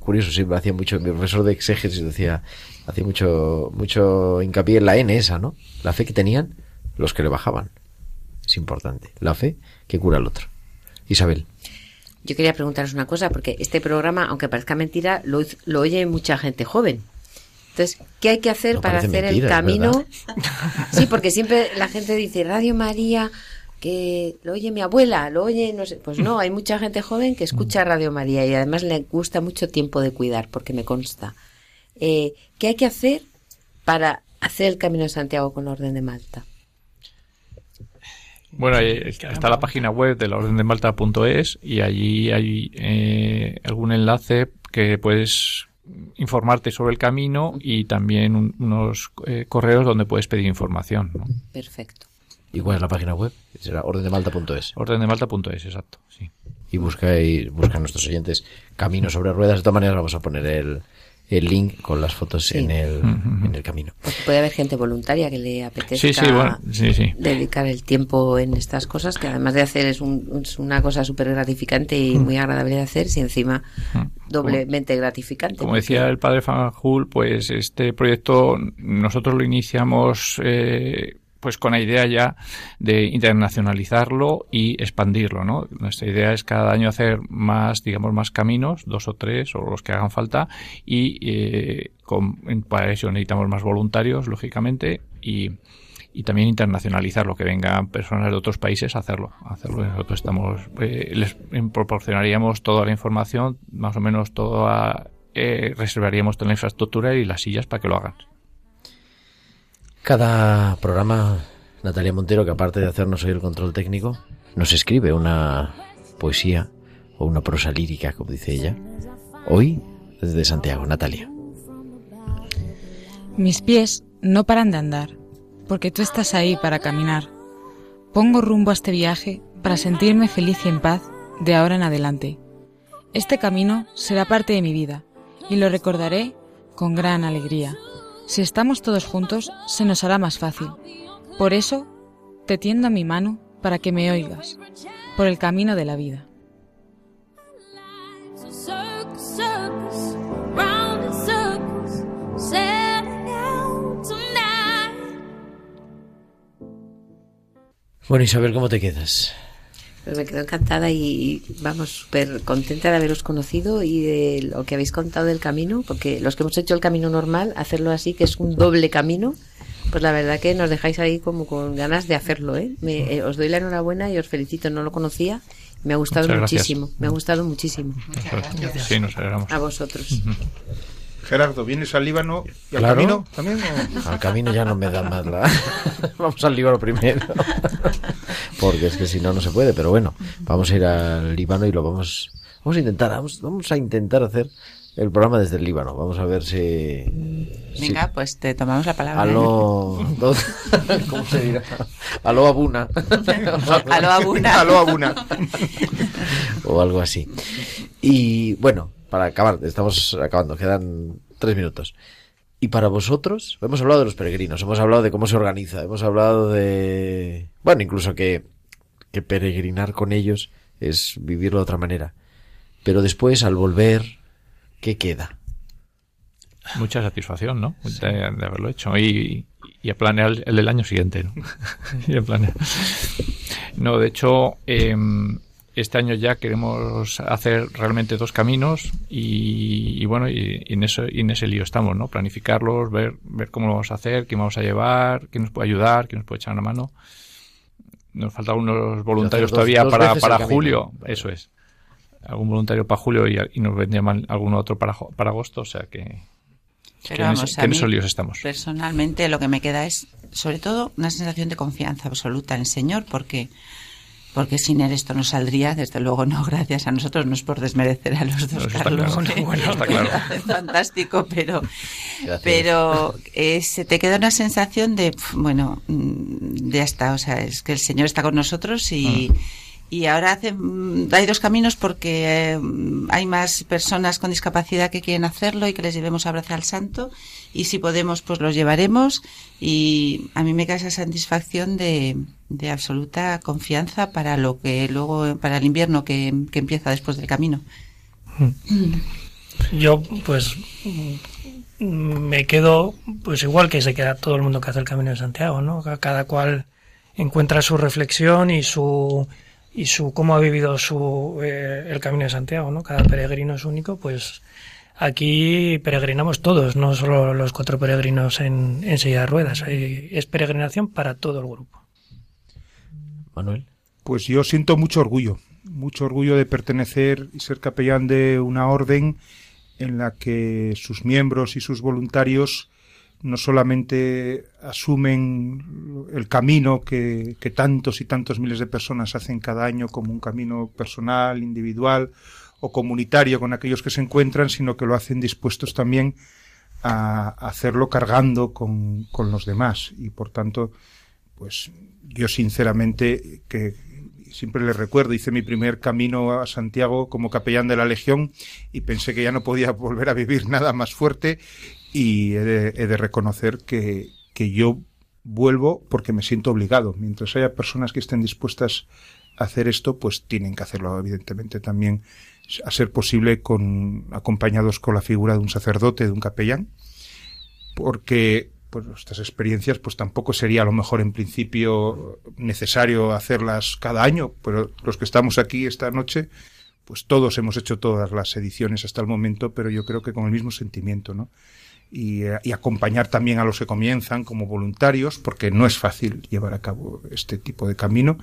curioso, siempre hacía mucho, mi profesor de exégesis decía, hacía mucho, mucho hincapié en la N esa, ¿no? La fe que tenían los que le bajaban. Es importante. La fe que cura al otro. Isabel. Yo quería preguntaros una cosa, porque este programa, aunque parezca mentira, lo, lo oye mucha gente joven. Entonces, ¿qué hay que hacer No para hacer mentira, el camino? Sí, porque siempre la gente dice Radio María, que lo oye mi abuela, lo oye, no sé. Pues no, hay mucha gente joven que escucha Radio María y además le gusta mucho tiempo de cuidar, porque me consta. Eh, ¿Qué hay que hacer para hacer el Camino de Santiago con la Orden de Malta? Bueno, ahí está la página web de la orden de Malta.es y allí hay eh, algún enlace que puedes informarte sobre el camino y también un- unos eh, correos donde puedes pedir información. ¿no? Perfecto. ¿Y cuál es la página web? Será ordendemalta.es. Ordendemalta.es, exacto. Sí. Y busca, y busca a nuestros oyentes Camino sobre Ruedas. De todas maneras, vamos a poner el, el link con las fotos Sí. en, el, en el camino. Porque puede haber gente voluntaria que le apetezca Sí, sí, bueno, sí, sí. dedicar el tiempo en estas cosas, que además de hacer es, un- es una cosa súper gratificante y Mm. muy agradable de hacer, si encima doblemente gratificante. Como decía el padre Fanjul, pues este proyecto nosotros lo iniciamos eh, pues con la idea ya de internacionalizarlo y expandirlo, ¿no? Nuestra idea es cada año hacer más, digamos, más caminos, dos o tres o los que hagan falta y eh, con- para eso necesitamos más voluntarios, lógicamente, y, y también internacionalizarlo, que vengan personas de otros países a hacerlo. hacerlo. Nosotros estamos, eh, les proporcionaríamos toda la información, más o menos toda, eh, reservaríamos toda la infraestructura y las sillas para que lo hagan. Cada programa, Natalia Montero, que aparte de hacernos hoy el control técnico, nos escribe una poesía o una prosa lírica, como dice ella. Hoy, desde Santiago, Natalia. Mis pies no paran de andar, porque tú estás ahí para caminar. Pongo rumbo a este viaje para sentirme feliz y en paz de ahora en adelante. Este camino será parte de mi vida y lo recordaré con gran alegría. Si estamos todos juntos, se nos hará más fácil. Por eso, te tiendo mi mano para que me oigas, por el camino de la vida. Bueno, Isabel, ¿cómo te quedas? Pues me quedo encantada y vamos súper contenta de haberos conocido y de lo que habéis contado del camino, porque los que hemos hecho el camino normal, hacerlo así, que es un doble camino, Pues la verdad que nos dejáis ahí como con ganas de hacerlo, ¿eh? Me- eh, os doy la enhorabuena y os felicito, no lo conocía. Me ha gustado Muchas gracias. muchísimo, me ha gustado muchísimo. Sí, nos alegramos. A vosotros. Gerardo, ¿vienes al Líbano y al Claro. camino también? o? Al camino ya no me da más la... vamos al Líbano primero. Porque es que si no, no se puede. Pero bueno, vamos a ir al Líbano y lo vamos... Vamos a intentar, vamos, vamos a intentar hacer el programa desde el Líbano. Vamos a ver si... si- Venga, pues te tomamos la palabra. Aló... ¿Cómo se dirá? Aló Abuna. Aló, Abuna. Aló, Abuna. o algo así. Y bueno, para acabar, estamos acabando, quedan tres minutos. Y para vosotros, hemos hablado de los peregrinos, hemos hablado de cómo se organiza, hemos hablado de, bueno, incluso que, que peregrinar con ellos es vivirlo de otra manera. Pero después, al volver, ¿qué queda? Mucha satisfacción, ¿no? De, haberlo hecho. Y, y a planear el, el del año siguiente, ¿no? y a planear. No, de hecho, em, este año ya queremos hacer realmente dos caminos y, y bueno, y, y en eso, y en ese lío estamos, ¿no? Planificarlos, ver, ver cómo lo vamos a hacer, quién vamos a llevar, quién nos puede ayudar, quién nos puede echar una mano. Nos faltan unos voluntarios dos- todavía dos para, para camino. julio, eso es. Algún voluntario para julio y, y nos vendría mal algún otro para, jo- para agosto, o sea que, que Pero en, ese- que en esos líos estamos. Personalmente lo que me queda es, sobre todo, una sensación de confianza absoluta en el Señor, porque porque sin él esto no saldría, desde luego no, gracias a nosotros, no es por desmerecer a los dos No, está Carlos, claro. Bueno, está claro. fantástico, pero Gracias. pero eh, se te queda una sensación de, bueno, mm, ya está, o sea, es que el Señor está con nosotros y, y ahora hace, mm, hay dos caminos porque eh, hay más personas con discapacidad que quieren hacerlo y que les llevemos a abrazar al santo y si podemos pues los llevaremos y a mí me queda esa satisfacción de, absoluta confianza para lo que luego, para el invierno que, que empieza después del camino. Yo, pues, mm, me quedo, pues igual que se queda todo el mundo que hace el Camino de Santiago, ¿no? Ca- Cada cual encuentra su reflexión y su y su cómo ha vivido su eh, el Camino de Santiago, ¿no? Cada peregrino es único, pues aquí peregrinamos todos, no solo los cuatro peregrinos en, en silla de ruedas. Hay- es peregrinación para todo el grupo. Manuel. Pues yo siento mucho orgullo, mucho orgullo de pertenecer y ser capellán de una orden en la que sus miembros y sus voluntarios no solamente asumen el camino que, que tantos y tantos miles de personas hacen cada año como un camino personal, individual o comunitario con aquellos que se encuentran, sino que lo hacen dispuestos también a hacerlo cargando con, con los demás. Y por tanto, pues yo sinceramente que siempre le recuerdo, hice mi primer camino a Santiago como capellán de la Legión y pensé que ya no podía volver a vivir nada más fuerte y he de, he de reconocer que, que yo vuelvo porque me siento obligado. Mientras haya personas que estén dispuestas a hacer esto, pues tienen que hacerlo evidentemente también a ser posible con acompañados con la figura de un sacerdote, de un capellán, porque pues estas experiencias pues tampoco sería a lo mejor en principio necesario hacerlas cada año, pero los que estamos aquí esta noche pues todos hemos hecho todas las ediciones hasta el momento, pero yo creo que con el mismo sentimiento, ¿no? Y, eh, y acompañar también a los que comienzan como voluntarios, porque no es fácil llevar a cabo este tipo de camino,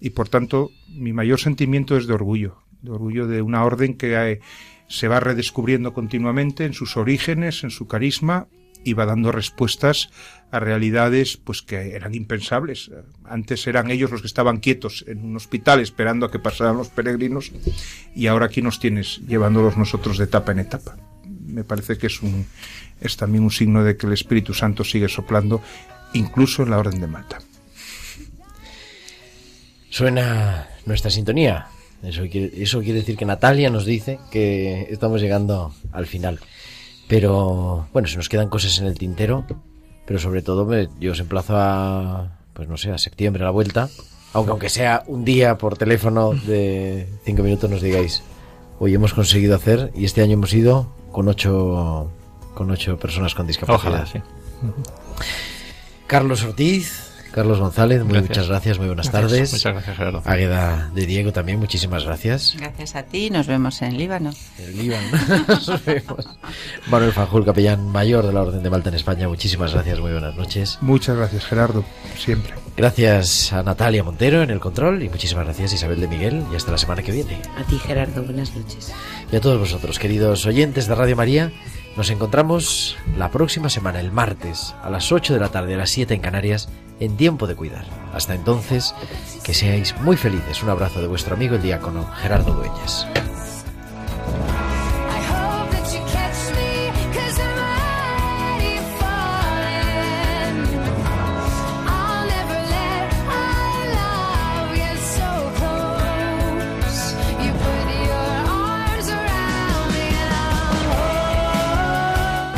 y por tanto mi mayor sentimiento es de orgullo, de orgullo de una orden que eh, se va redescubriendo continuamente en sus orígenes, en su carisma, y va dando respuestas a realidades pues que eran impensables. Antes eran ellos los que estaban quietos en un hospital esperando a que pasaran los peregrinos y ahora aquí nos tienes llevándolos nosotros de etapa en etapa. Me parece que es un es también un signo de que el Espíritu Santo sigue soplando incluso en la orden de Malta. Suena nuestra sintonía. Eso quiere, eso quiere decir que Natalia nos dice que estamos llegando al final. Pero bueno, se nos quedan cosas en el tintero. Pero sobre todo me- yo os emplazo a, pues no sé, a septiembre a la vuelta. Aunque aunque sea un día por teléfono de cinco minutos nos digáis, hoy hemos conseguido hacer y este año hemos ido con ocho, con ocho personas con discapacidad. Ojalá, sí. Carlos Ortiz, Carlos González, muy Gracias. muchas gracias, muy buenas Gracias. tardes. Muchas gracias, Gerardo. Águeda de Diego también, muchísimas gracias. Gracias a ti, nos vemos en Líbano. El Líbano. Nos vemos. Manuel Fanjul, capellán mayor de la Orden de Malta en España, muchísimas gracias, muy buenas noches. Muchas gracias, Gerardo, siempre. Gracias a Natalia Montero en el control y muchísimas gracias Isabel de Miguel y hasta la semana que viene. A ti, Gerardo, buenas noches. Y a todos vosotros, queridos oyentes de Radio María, nos encontramos la próxima semana, el martes, a las 8 de la tarde, a las 7 en Canarias, en Tiempo de Cuidar. Hasta entonces, que seáis muy felices. Un abrazo de vuestro amigo el diácono Gerardo Dueñas.